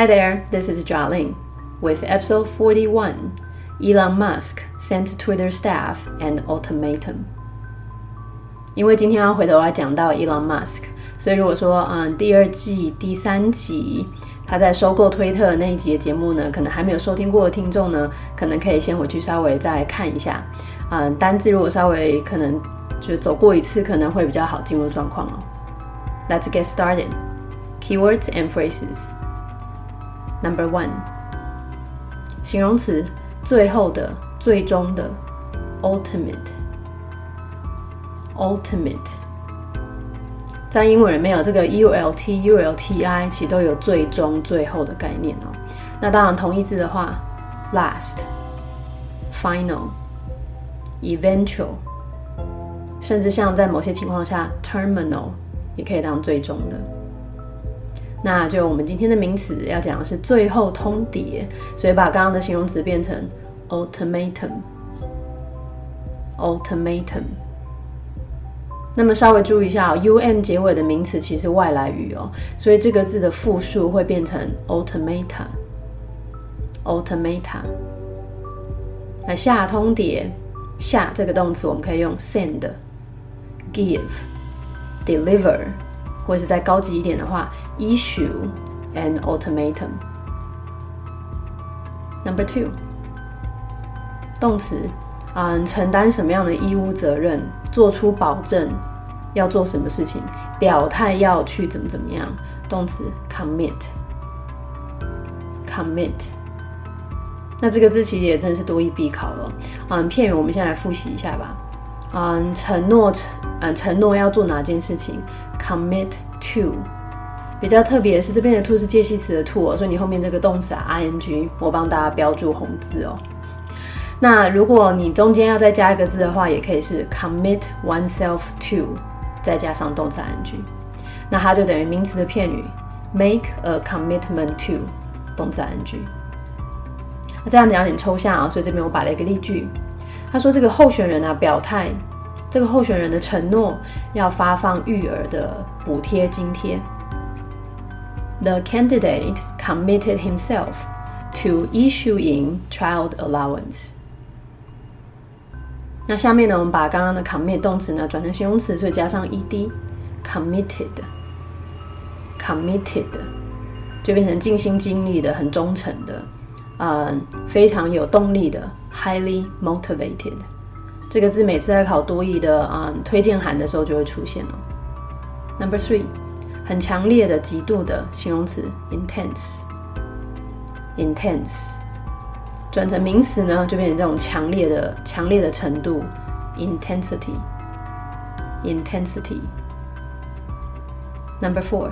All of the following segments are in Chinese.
Hi there, this is Jialing. With episode 41, Elon Musk sent Twitter staff an ultimatum. 因为今天要回头来讲到 Elon Musk，所以如果说嗯第二季第三集他在收购推特那一集的节目呢，可能还没有收听过的听众呢，可能可以先回去稍微再看一下。嗯，单字如果稍微可能就走过一次，可能会比较好进入状况哦。Let's get started. Keywords and phrases. Number one，形容词，最后的、最终的，ultimate，ultimate。在英文里面有这个 ult、ulti，其实都有最终、最后的概念哦。那当然同义字的话，last、final、eventual，甚至像在某些情况下，terminal 也可以当最终的。那就我们今天的名词要讲的是最后通牒，所以把刚刚的形容词变成 ultimatum，ultimatum。那么稍微注意一下，um 结尾的名词其实外来语哦，所以这个字的复数会变成 ultimata，ultimata。那下通牒，下这个动词我们可以用 send、give、deliver。或者是再高级一点的话，issue an ultimatum。Number two，动词，嗯，承担什么样的义务责任，做出保证，要做什么事情，表态要去怎么怎么样。动词 commit，commit。那这个字其实也真的是多一必考了。嗯，片语我们先来复习一下吧。嗯，承诺承，嗯，承诺要做哪件事情？Commit to，比较特别的是这边的 to 是介系词的 to 哦，所以你后面这个动词啊 ing 我帮大家标注红字哦。那如果你中间要再加一个字的话，也可以是 commit oneself to，再加上动词 ing，那它就等于名词的片语 make a commitment to，动词 ing。那这样讲有点抽象啊，所以这边我摆了一个例句，他说这个候选人啊表态。这个候选人的承诺要发放育儿的补贴津贴。The candidate committed himself to issuing child allowance。那下面呢，我们把刚刚的 commit 动词呢转成形容词，所以加上 ed，committed，committed 就变成尽心尽力的、很忠诚的，嗯，非常有动力的，highly motivated。这个字每次在考多义的啊推荐函的时候就会出现了。Number three，很强烈的、极度的形容词，intense，intense，转成名词呢就变成这种强烈的、强烈的程度，intensity，intensity。Number four。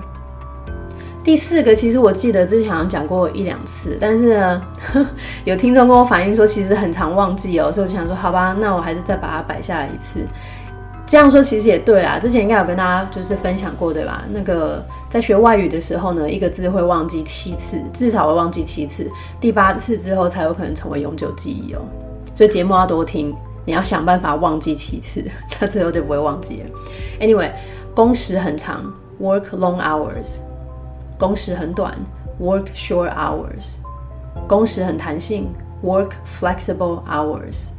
第四个，其实我记得之前好像讲过一两次，但是呢，有听众跟我反映说，其实很常忘记哦，所以我就想说，好吧，那我还是再把它摆下来一次。这样说其实也对啦，之前应该有跟大家就是分享过，对吧？那个在学外语的时候呢，一个字会忘记七次，至少会忘记七次，第八次之后才有可能成为永久记忆哦。所以节目要多听，你要想办法忘记七次，那最后就不会忘记了。Anyway，工时很长，work long hours。工时很短，work short hours；工时很弹性，work flexible hours。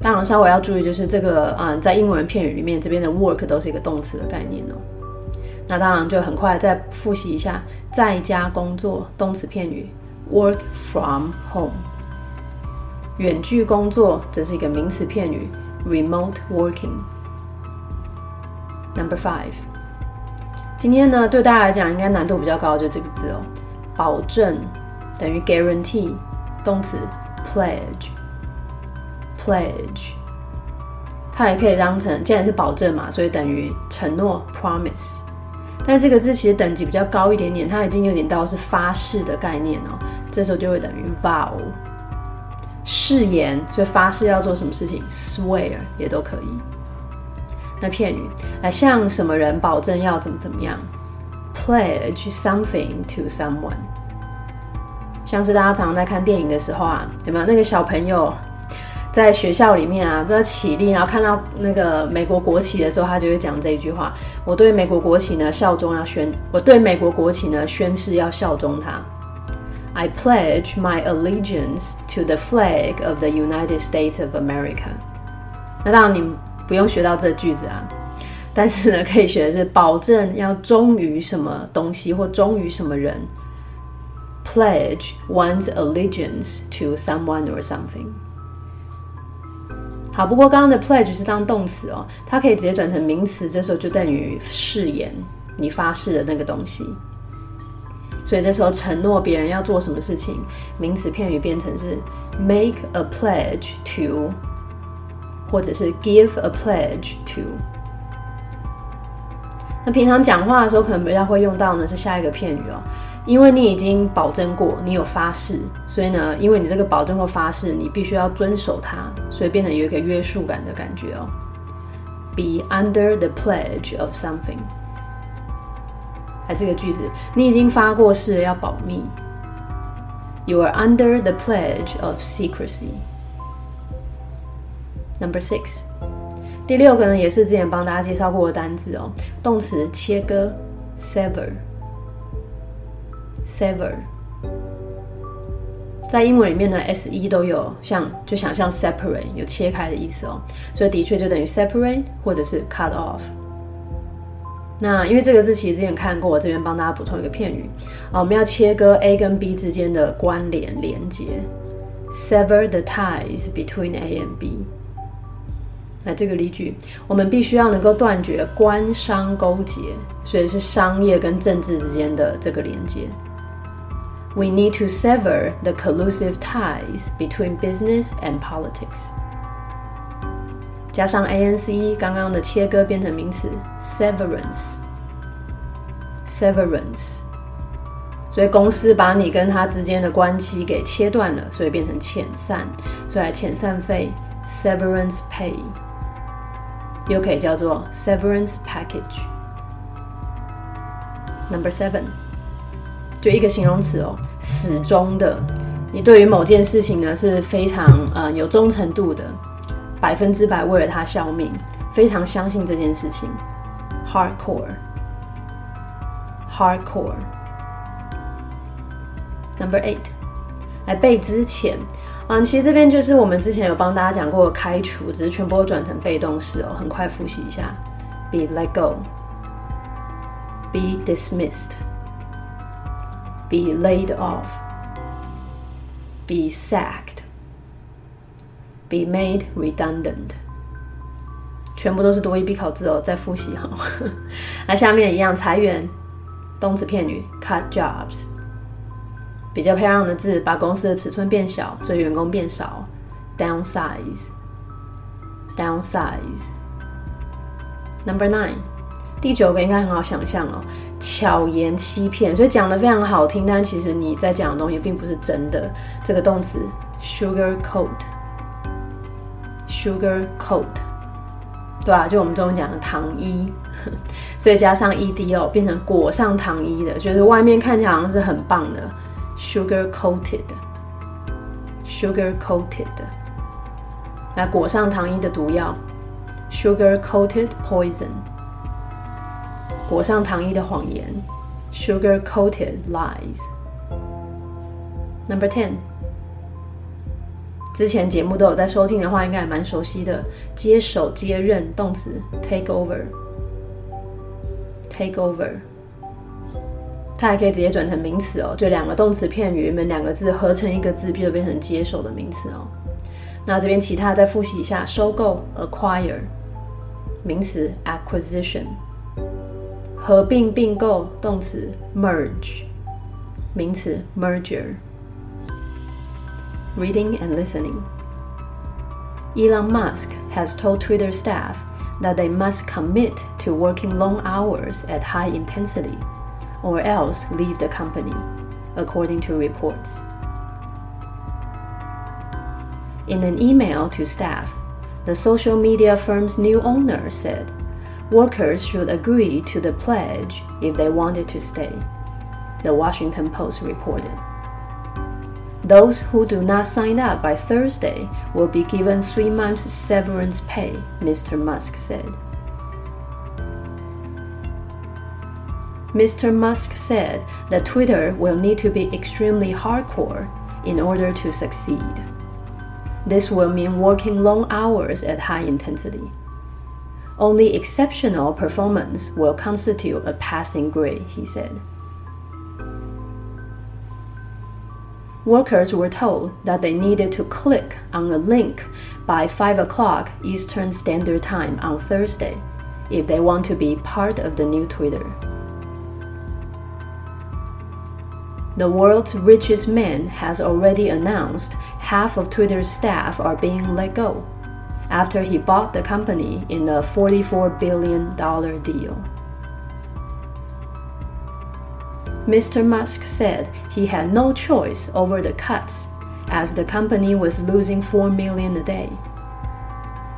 当然，稍微要注意就是这个嗯，在英文片语里面，这边的 work 都是一个动词的概念哦。那当然就很快再复习一下，在家工作动词片语，work from home；远距工作这是一个名词片语，remote working。Number five。今天呢，对大家来讲应该难度比较高，就这个字哦，保证等于 guarantee，动词 pledge，pledge，它也可以当成，既然是保证嘛，所以等于承诺 promise。但这个字其实等级比较高一点点，它已经有点到是发誓的概念哦，这时候就会等于 vow，誓言，所以发誓要做什么事情，swear 也都可以。那片语来向什么人保证要怎么怎么样？Pledge something to someone。像是大家常在看电影的时候啊，有没有那个小朋友在学校里面啊，不知道起立，然后看到那个美国国旗的时候，他就会讲这一句话：我对美国国旗呢效忠，要宣；我对美国国旗呢宣誓要效忠它。I pledge my allegiance to the flag of the United States of America。那当你不用学到这句子啊，但是呢，可以学的是保证要忠于什么东西或忠于什么人。Pledge one's allegiance to someone or something。好，不过刚刚的 pledge 是当动词哦，它可以直接转成名词，这时候就等于誓言，你发誓的那个东西。所以这时候承诺别人要做什么事情，名词片语变成是 make a pledge to，或者是 give a pledge to。那平常讲话的时候，可能比较会用到呢是下一个片语哦，因为你已经保证过，你有发誓，所以呢，因为你这个保证或发誓，你必须要遵守它，所以变得有一个约束感的感觉哦。Be under the pledge of something。哎，这个句子，你已经发过誓要保密。You are under the pledge of secrecy. Number six，第六个呢，也是之前帮大家介绍过的单字哦，动词切割，sever，sever，在英文里面呢，s e 都有像，就想象 separate 有切开的意思哦，所以的确就等于 separate 或者是 cut off。那因为这个字其实之前看过，我这边帮大家补充一个片语。啊，我们要切割 A 跟 B 之间的关联连接，sever the ties between A and B。那这个例句，我们必须要能够断绝官商勾结，所以是商业跟政治之间的这个连接。We need to sever the collusive ties between business and politics. 加上 a n c 刚刚的切割变成名词 severance，severance，所以公司把你跟他之间的关系给切断了，所以变成遣散，所以来遣散费 severance pay，又可以叫做 severance package。Number seven，就一个形容词哦，始终的，你对于某件事情呢是非常呃有忠诚度的。百分之百为了他效命，非常相信这件事情。Hardcore，hardcore。Number eight，来背之前，嗯，其实这边就是我们之前有帮大家讲过开除，只是全部都转成被动式哦。很快复习一下：be let go，be dismissed，be laid off，be sacked。Be made redundant，全部都是多一必考字哦，再复习哈。那下面一样，裁员，动词片语，cut jobs。比较漂亮的字，把公司的尺寸变小，所以员工变少，downsize，downsize。Number nine，第九个应该很好想象哦，巧言欺骗，所以讲的非常好听，但其实你在讲的东西并不是真的。这个动词，sugarcoat。Sugar coat，对吧？就我们中文讲的糖衣，所以加上 ed 哦，变成裹上糖衣的，就是外面看起来好像是很棒的。Sugar coated，sugar coated，来裹上糖衣的毒药。Sugar coated poison，裹上糖衣的谎言。Sugar coated lies。Number ten。之前节目都有在收听的话，应该也蛮熟悉的。接手、接任，动词 take over，take over，它还可以直接转成名词哦，就两个动词片语，们两个字合成一个字，就变成接手的名词哦。那这边其他再复习一下：收购 acquire，名词 acquisition，合并并购，动词 merge，名词 merger。reading and listening. Elon Musk has told Twitter staff that they must commit to working long hours at high intensity or else leave the company, according to reports. In an email to staff, the social media firm's new owner said workers should agree to the pledge if they wanted to stay, the Washington Post reported. Those who do not sign up by Thursday will be given three months severance pay, Mr. Musk said. Mr. Musk said that Twitter will need to be extremely hardcore in order to succeed. This will mean working long hours at high intensity. Only exceptional performance will constitute a passing grade, he said. Workers were told that they needed to click on a link by 5 o'clock Eastern Standard Time on Thursday if they want to be part of the new Twitter. The world's richest man has already announced half of Twitter's staff are being let go after he bought the company in a $44 billion deal. Mr. Musk said he had no choice over the cuts as the company was losing 4 million a day.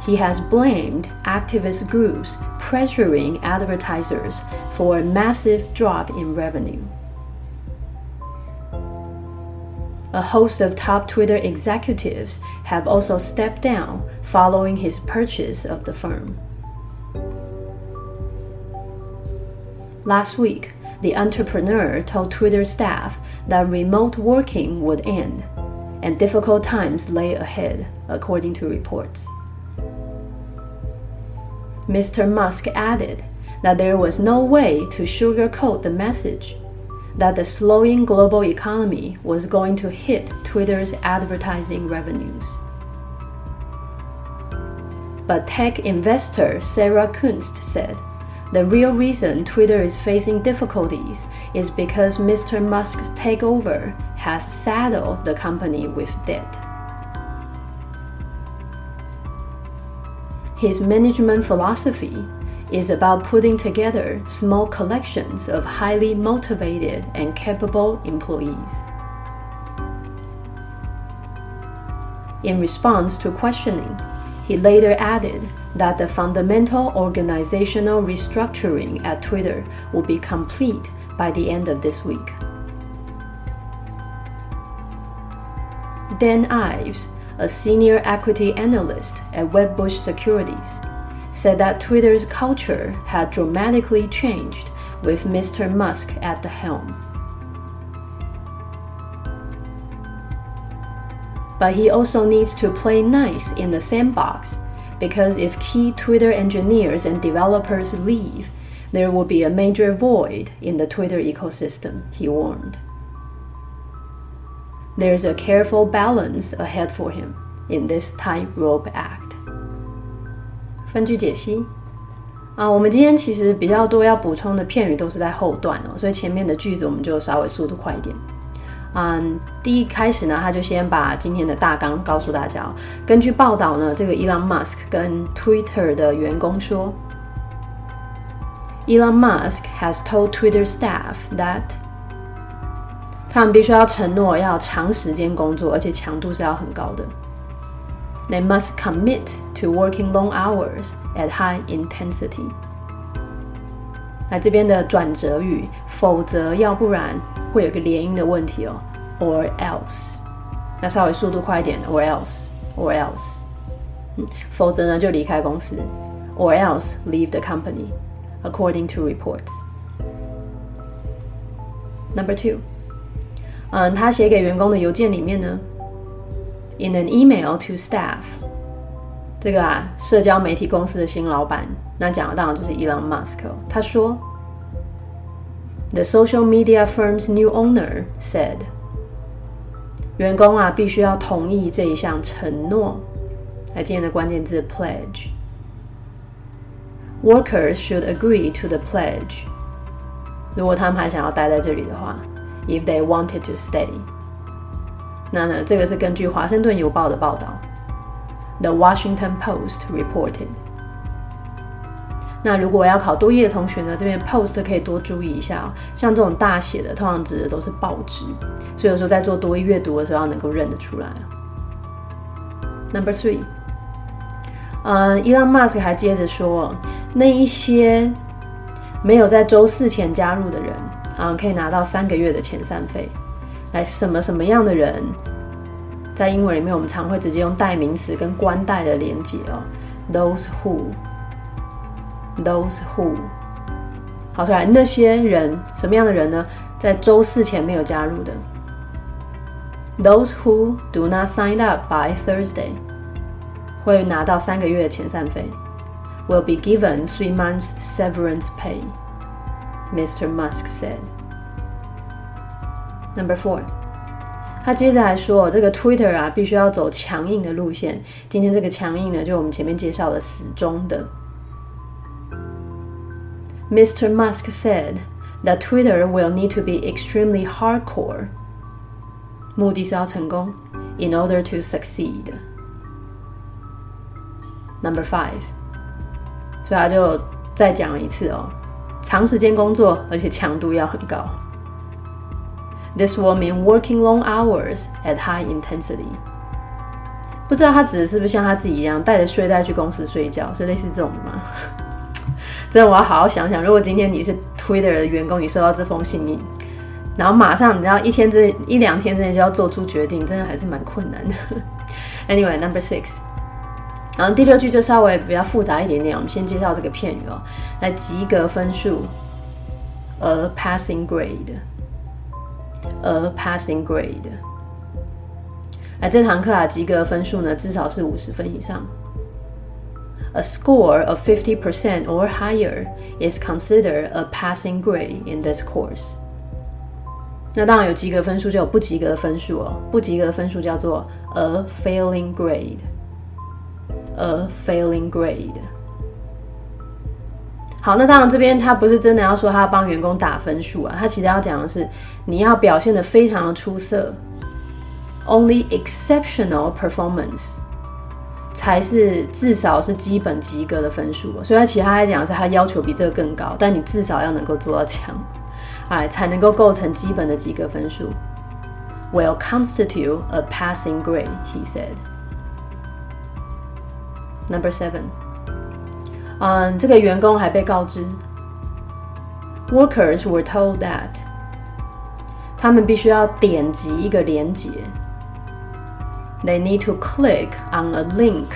He has blamed activist groups pressuring advertisers for a massive drop in revenue. A host of top Twitter executives have also stepped down following his purchase of the firm. Last week, the entrepreneur told Twitter staff that remote working would end and difficult times lay ahead, according to reports. Mr. Musk added that there was no way to sugarcoat the message that the slowing global economy was going to hit Twitter's advertising revenues. But tech investor Sarah Kunst said the real reason Twitter is facing difficulties is because Mr. Musk's takeover has saddled the company with debt. His management philosophy is about putting together small collections of highly motivated and capable employees. In response to questioning, he later added that the fundamental organizational restructuring at Twitter will be complete by the end of this week. Dan Ives, a senior equity analyst at Wedbush Securities, said that Twitter's culture had dramatically changed with Mr. Musk at the helm. But he also needs to play nice in the sandbox because if key Twitter engineers and developers leave, there will be a major void in the Twitter ecosystem, he warned. There's a careful balance ahead for him in this tightrope act. 分句解析啊，我们今天其实比较多要补充的片语都是在后段哦，所以前面的句子我们就稍微速度快一点。嗯，第一开始呢，他就先把今天的大纲告诉大家。根据报道呢，这个 Elon Musk 跟 Twitter 的员工说，Elon Musk has told Twitter staff that 他们必须要承诺要长时间工作，而且强度是要很高的。They must commit to working long hours at high intensity。那这边的转折语，否则要不然会有个连音的问题哦，or else。那稍微速度快一点，or else，or else。嗯，否则呢就离开公司，or else leave the company。According to reports。Number two，嗯，他写给员工的邮件里面呢。 In an email to staff，这个啊，社交媒体公司的新老板，那讲的当然就是 Elon Musk。他说，The social media firm's new owner said，员工啊必须要同意这一项承诺。来，今天的关键字 pledge。Workers should agree to the pledge。如果他们还想要待在这里的话，if they wanted to stay。 那呢，这个是根据《华盛顿邮报》的报道，《The Washington Post》reported。那如果要考多译的同学呢，这边 post 可以多注意一下哦。像这种大写的，通常指的都是报纸，所以有时候在做多译阅读的时候，要能够认得出来。Number three，呃，Elon Musk 还接着说，那一些没有在周四前加入的人，啊，可以拿到三个月的遣散费。来，什么什么样的人，在英文里面我们常会直接用代名词跟冠带的连接哦。Those who，those who 好出来，那些人什么样的人呢？在周四前没有加入的，Those who do not sign up by Thursday 会拿到三个月的遣散费，will be given three months severance pay. Mr. Musk said. Number four. 他接着还说，这个 Twitter 啊，必须要走强硬的路线。今天这个强硬呢，就我们前面介绍的死忠的。Mr. Musk said that Twitter will need to be extremely hardcore. 目的是要成功，in order to succeed. Number five，所以他就再讲一次哦，长时间工作，而且强度要很高。This will mean working long hours at high intensity. 不知道他指的是不是像他自己一样带着睡袋去公司睡觉，是类似这种的吗？真的，我要好好想想。如果今天你是 Twitter 的员工，你收到这封信，你然后马上你知道一天之内一两天之内就要做出决定，真的还是蛮困难的。Anyway, number six，然后第六句就稍微比较复杂一点点。我们先介绍这个片语哦，来及格分数，a passing grade grade，a passing grade。来这堂课啊，及格分数呢至少是五十分以上。A score of 50% or higher is considered a passing grade in this course. 那当然有及格分数，就有不及格的分数哦。不及格的分数叫做 a failing grade。a failing grade。 好，那当然这边他不是真的要说他要帮员工打分数啊，他其实要讲的是你要表现的非常的出色，only exceptional performance。才是至少是基本及格的分数，所以他其他来讲是他要求比这个更高，但你至少要能够做到强，哎，才能够构成基本的及格分数。Will constitute a passing grade, he said. Number seven，嗯，这个员工还被告知，Workers were told that，他们必须要点击一个连接。They need to click on a link。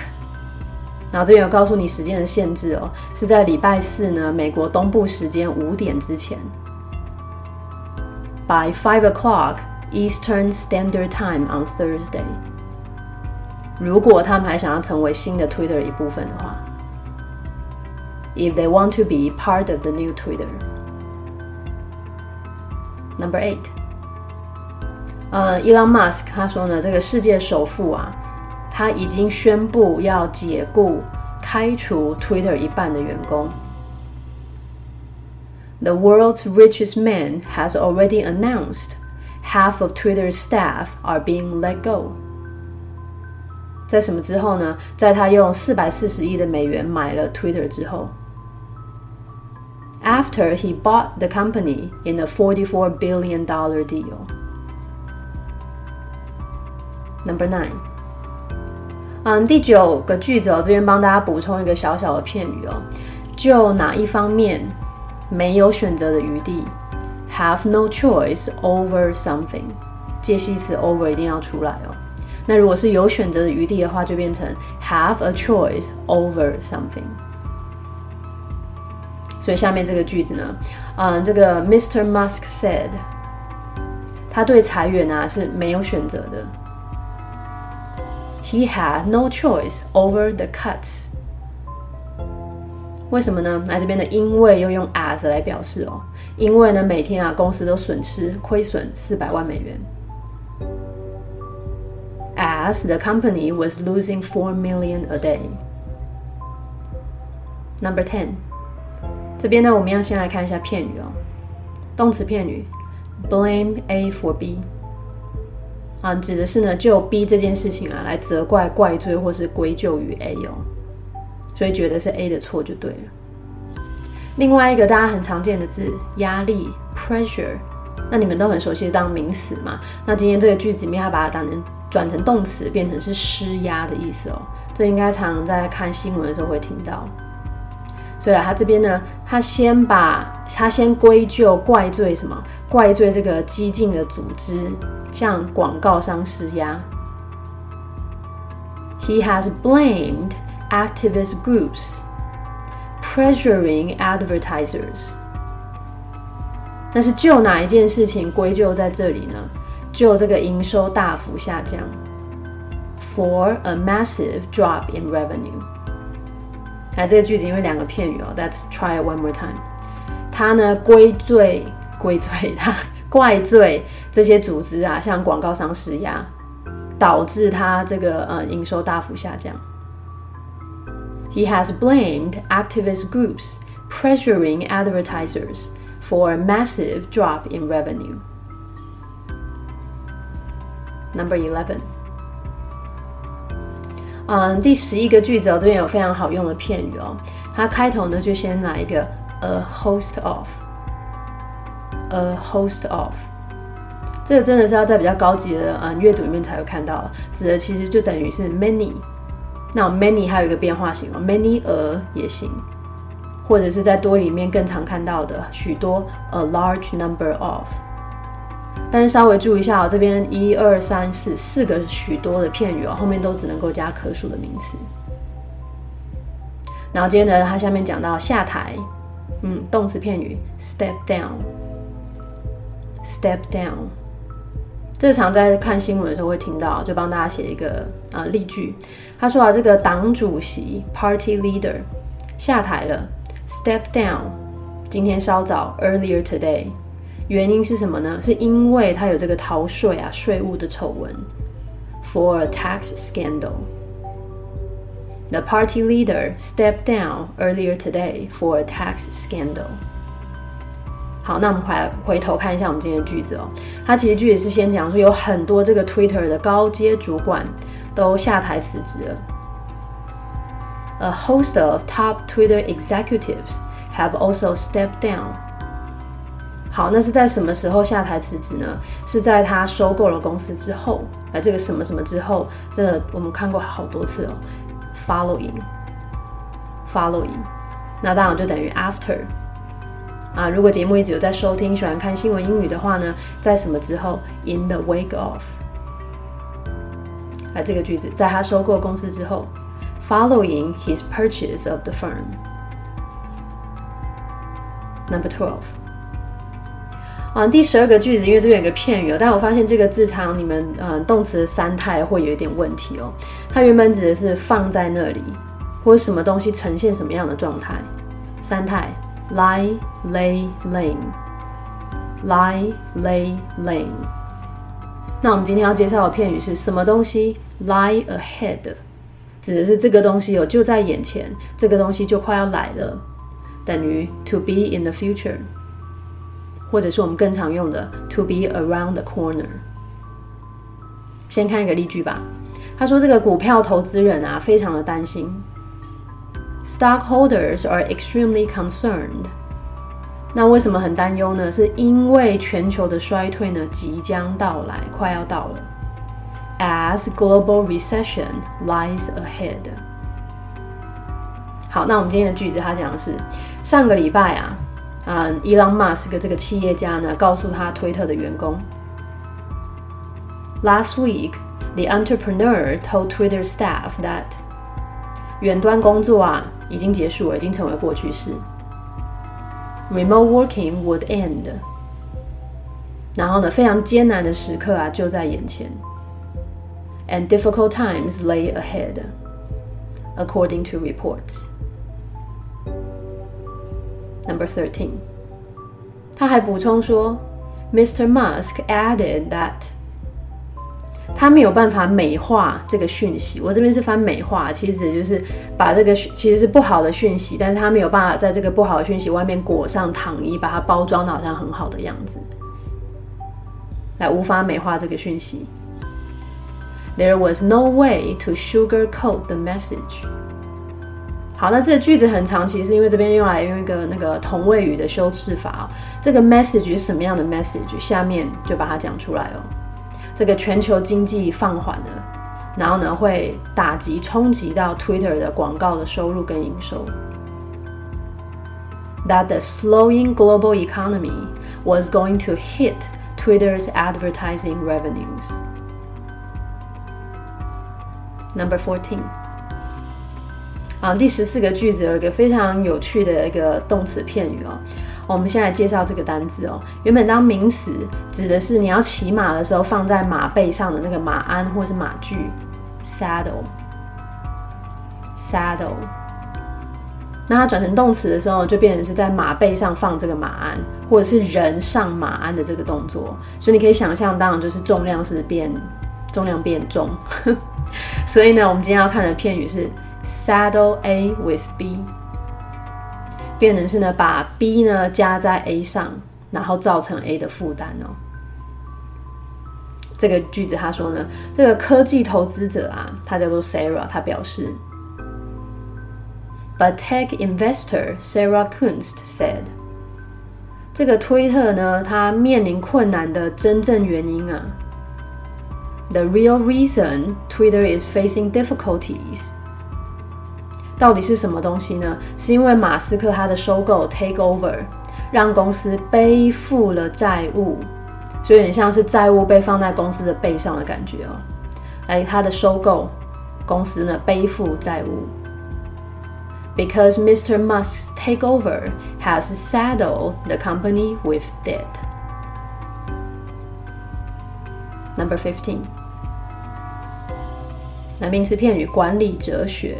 然后这边有告诉你时间的限制哦，是在礼拜四呢，美国东部时间五点之前。By five o'clock Eastern Standard Time on Thursday。如果他们还想要成为新的 Twitter 一部分的话 ，If they want to be part of the new Twitter。Number eight。呃，Elon Musk 他说呢，这个世界首富啊，他已经宣布要解雇、开除 Twitter 一半的员工。The world's richest man has already announced half of Twitter's staff are being let go。在什么之后呢？在他用四百四十亿的美元买了 Twitter 之后。 After he bought the company in a forty-four billion dollar deal。Number nine，嗯，第九个句子哦，这边帮大家补充一个小小的片语哦，就哪一方面没有选择的余地，have no choice over something，介系词 over 一定要出来哦。那如果是有选择的余地的话，就变成 have a choice over something。 所以下面这个句子呢，嗯，这个 Mr. Musk said，他对裁员啊是没有选择的。He had no choice over the cuts。为什么呢？来这边的因为又用 as 来表示哦。因为呢，每天啊，公司都损失亏损四百万美元。As the company was losing four million a day。Number ten， 这边呢，我们要先来看一下片语哦。动词片语，blame A for B。啊，指的是呢，就 B 这件事情啊，来责怪、怪罪或是归咎于 A 哦，所以觉得是 A 的错就对了。另外一个大家很常见的字，压力 （pressure），那你们都很熟悉当名词嘛？那今天这个句子里面，它把它当成转成动词，变成是施压的意思哦。这应该常常在看新闻的时候会听到。所以，他这边呢，他先把他先归咎、怪罪什么？怪罪这个激进的组织向广告商施压。He has blamed activist groups pressuring advertisers 但是就哪一件事情归咎在这里呢？就这个营收大幅下降，for a massive drop in revenue。哎，这个句子因为两个片语哦，Let's try it one more time。他呢归罪归罪他怪罪这些组织啊，向广告商施压，导致他这个呃营收大幅下降。He has blamed activist groups pressuring advertisers for a massive drop in revenue. Number eleven. 嗯，第十一个句子哦，这边有非常好用的片语哦。它开头呢就先来一个 a host of，a host of，这个真的是要在比较高级的嗯阅读里面才会看到，指的其实就等于是 many。那 many 还有一个变化型哦，many a 也行，或者是在多里面更常看到的许多 a large number of。但是稍微注意一下哦，这边一二三四四个许多的片语哦，后面都只能够加可数的名词。然后接着它下面讲到下台，嗯，动词片语 step down，step down，这常在看新闻的时候会听到，就帮大家写一个啊例句。他说啊，这个党主席 party leader 下台了，step down，今天稍早 earlier today。原因是什么呢？是因为他有这个逃税啊、税务的丑闻，for a tax scandal。The party leader stepped down earlier today for a tax scandal。好，那我们回来回头看一下我们今天的句子哦。它其实句子是先讲说有很多这个 Twitter 的高阶主管都下台辞职了。A host of top Twitter executives have also stepped down. 好，那是在什么时候下台辞职呢？是在他收购了公司之后，呃，这个什么什么之后，这我们看过好多次哦。Following，following，那当然就等于 after。啊，如果节目一直有在收听，喜欢看新闻英语的话呢，在什么之后？In the wake of。啊，这个句子，在他收购公司之后，following his purchase of the firm。Number twelve。啊，第十二个句子，因为这边有个片语哦，但我发现这个字长，你们嗯动词三态会有一点问题哦。它原本指的是放在那里，或者什么东西呈现什么样的状态。三态 lie, lay, lain, lie, lay, lain。那我们今天要介绍的片语是什么东西？lie ahead，指的是这个东西有就在眼前，这个东西就快要来了，等于 to be in the future。或者是我们更常用的 to be around the corner。先看一个例句吧。他说：“这个股票投资人啊，非常的担心。Stockholders are extremely concerned。那为什么很担忧呢？是因为全球的衰退呢即将到来，快要到了。As global recession lies ahead。好，那我们今天的句子，他讲的是上个礼拜啊。嗯，伊朗马斯克这个企业家呢，告诉他推特的员工，Last week, the entrepreneur told Twitter staff that 远端工作啊已经结束了，已经成为过去式。Remote working would end。然后呢，非常艰难的时刻啊就在眼前。And difficult times lay ahead, according to reports. Number thirteen，他还补充说，Mr. Musk added that 他没有办法美化这个讯息。我这边是翻美化，其实就是把这个其实是不好的讯息，但是他没有办法在这个不好的讯息外面裹上糖衣，把它包装的好像很好的样子，来无法美化这个讯息。There was no way to sugarcoat the message. 好，那这个句子很长，其实因为这边用来用一个那个同位语的修饰法这个 message 是什么样的 message？下面就把它讲出来了。这个全球经济放缓了，然后呢会打击冲击到 Twitter 的广告的收入跟营收。That the slowing global economy was going to hit Twitter's advertising revenues. Number fourteen. 啊，第十四个句子有一个非常有趣的一个动词片语哦我们先来介绍这个单字哦。原本当名词指的是你要骑马的时候放在马背上的那个马鞍或是马具，saddle，saddle。那它转成动词的时候，就变成是在马背上放这个马鞍，或者是人上马鞍的这个动作。所以你可以想象，当然就是重量是变，重量变重。所以呢，我们今天要看的片语是 saddle A with B，变成是呢把 B 呢加在 A 上，然后造成 A 的负担哦。这个句子他说呢，这个科技投资者啊，他叫做 Sarah，他表示。But tech investor Sarah Kunst said：“ 这个推特呢，它面临困难的真正原因啊，the real reason Twitter is facing difficulties，到底是什么东西呢？是因为马斯克他的收购 take over，让公司背负了债务，所以有点像是债务被放在公司的背上的感觉哦。来，他的收购公司呢，背负债务。” because Mr. Musk's takeover has saddled the company with debt. Number fifteen. 那名词片语管理哲学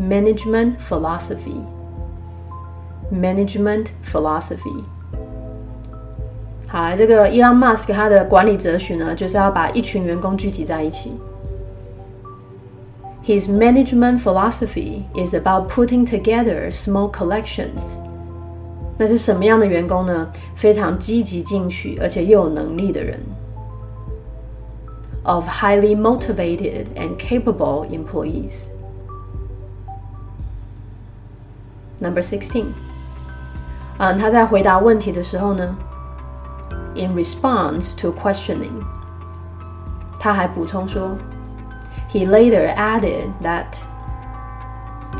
，management philosophy。management philosophy。好，这个伊朗马斯克他的管理哲学呢，就是要把一群员工聚集在一起。his management philosophy is about putting together small collections. 那是什么样的员工呢？非常积极进取，而且又有能力的人。Of highly motivated and capable employees. Number sixteen. 嗯，他在回答问题的时候呢，in response to questioning，他还补充说。He later added that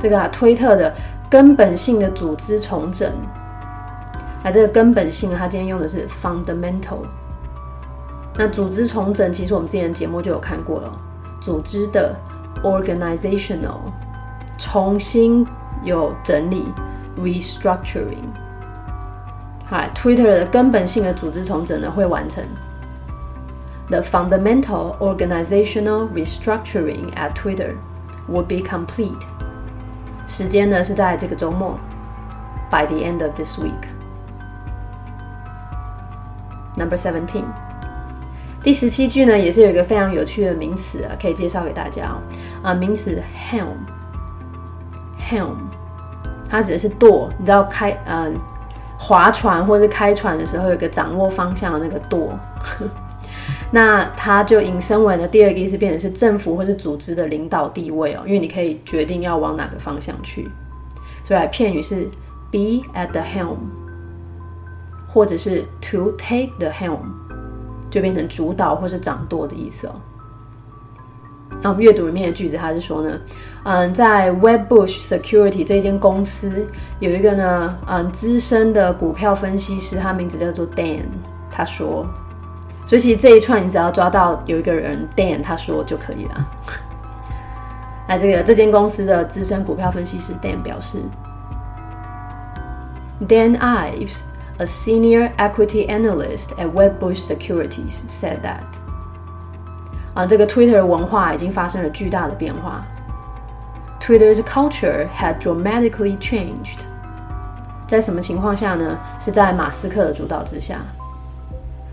这个啊，推特的根本性的组织重整，啊，这个根本性，他今天用的是 fundamental。那组织重整，其实我们之前节目就有看过了，组织的 organizational 重新有整理 restructuring。好，Twitter 的根本性的组织重整呢，会完成。The fundamental organizational restructuring at Twitter will be complete. 时间呢是在这个周末，by the end of this week. Number seventeen. 第十七句呢也是有一个非常有趣的名词啊，可以介绍给大家啊，名词 helm，helm。它指的是舵，你知道开嗯划船或是开船的时候有个掌握方向的那个舵。那它就引申为呢第二个意思，变成是政府或是组织的领导地位哦，因为你可以决定要往哪个方向去。所以片语是 be at the helm，或者是 to take the helm，就变成主导或是掌舵的意思哦。那我们阅读里面的句子，他是说呢，嗯，在 Webbush Security 这间公司有一个呢，嗯，资深的股票分析师，他名字叫做 Dan，他说。所以其实这一串你只要抓到有一个人 Dan 他说就可以了。那这个这间公司的资深股票分析师 Dan 表示，Dan Ives, a senior equity analyst at Webbush Securities, said that 啊，这个 Twitter 文化已经发生了巨大的变化。Twitter's culture had dramatically changed。在什么情况下呢？是在马斯克的主导之下。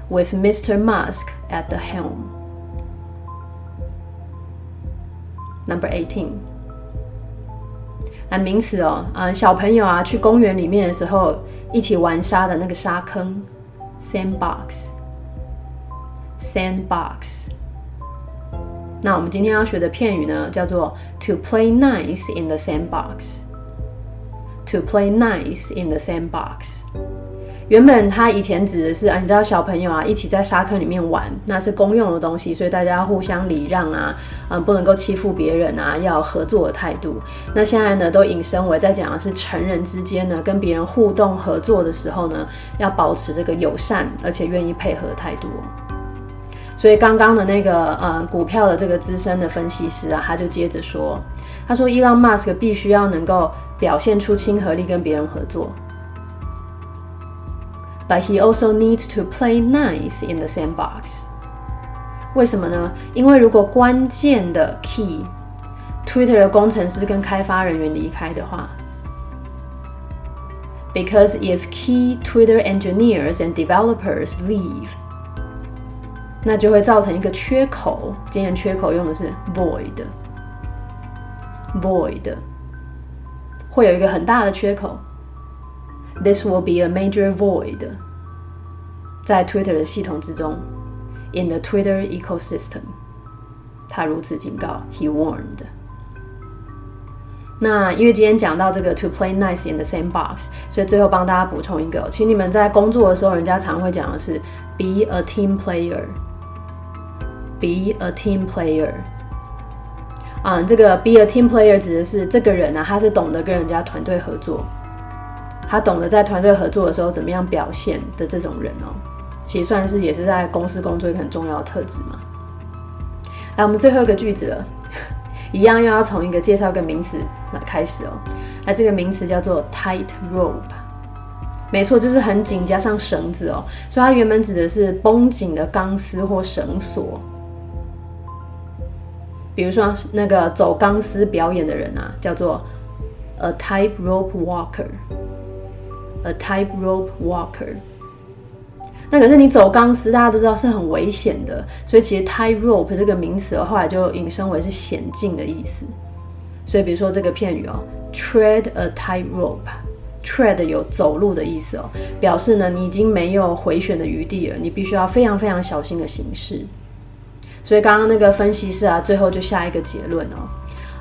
with Mr. Musk at the helm. Number eighteen，那名词哦，啊，小朋友啊，去公园里面的时候一起玩沙的那个沙坑，sandbox，sandbox。 那我们今天要学的片语呢，叫做 to play nice in the sandbox。To play nice in the sandbox。原本他以前指的是啊，你知道小朋友啊一起在沙坑里面玩，那是公用的东西，所以大家要互相礼让啊，嗯，不能够欺负别人啊，要合作的态度。那现在呢，都引申为在讲的是成人之间呢，跟别人互动合作的时候呢，要保持这个友善而且愿意配合的态度。所以刚刚的那个呃股票的这个资深的分析师啊，他就接着说，他说伊朗马斯克必须要能够表现出亲和力跟别人合作。But he also needs to play nice in the sandbox. 为什么呢？因为如果关键的 key，Twitter 的工程师跟开发人员离开的话，because if key Twitter engineers and developers leave，那就会造成一个缺口。今天缺口用的是 void，void 会有一个很大的缺口。This will be a major void 在 Twitter 的系统之中。in the Twitter ecosystem。他如此警告，he warned。那因为今天讲到这个 to play nice in the same box，所以最后帮大家补充一个，其实你们在工作的时候，人家常会讲的是 be a team player Be a team player。啊，这个 be a team player 指的是这个人呢，他是懂得跟人家团队合作，他懂得在团队合作的时候怎么样表现的这种人哦。其实算是也是在公司工作一个很重要的特质嘛。来，我们最后一个句子了，一样又要从一个介绍一个名词来开始哦。那这个名词叫做 tight rope，没错，就是很紧加上绳子哦。所以它原本指的是绷紧的钢丝或绳索。比如说那个走钢丝表演的人啊，叫做 a tight rope walker，a tight rope walker。那可是你走钢丝，大家都知道是很危险的，所以其实 tie rope 这个名词后来就引申为是险境的意思。所以比如说这个片语哦，tread a tight rope，tread 有走路的意思哦，表示呢你已经没有回旋的余地了，你必须要非常非常小心的行事。所以刚刚那个分析师啊，最后就下一个结论哦，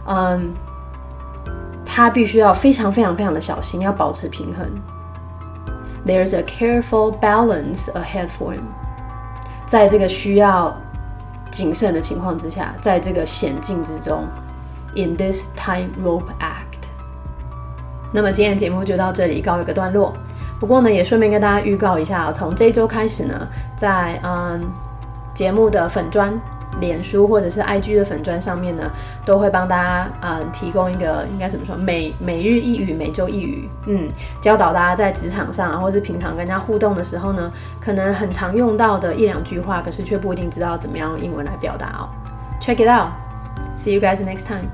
嗯，他必须要非常非常非常的小心，要保持平衡。There's a careful balance ahead for him。在这个需要谨慎的情况之下，在这个险境之中，in this tightrope act。那么今天的节目就到这里告一个段落。不过呢，也顺便跟大家预告一下，从这一周开始呢，在嗯节目的粉砖。脸书或者是 IG 的粉砖上面呢，都会帮大家嗯提供一个应该怎么说每每日一语每周一语，嗯，教导大家在职场上啊，或是平常跟人家互动的时候呢，可能很常用到的一两句话，可是却不一定知道怎么样用英文来表达哦。Check it out. See you guys next time.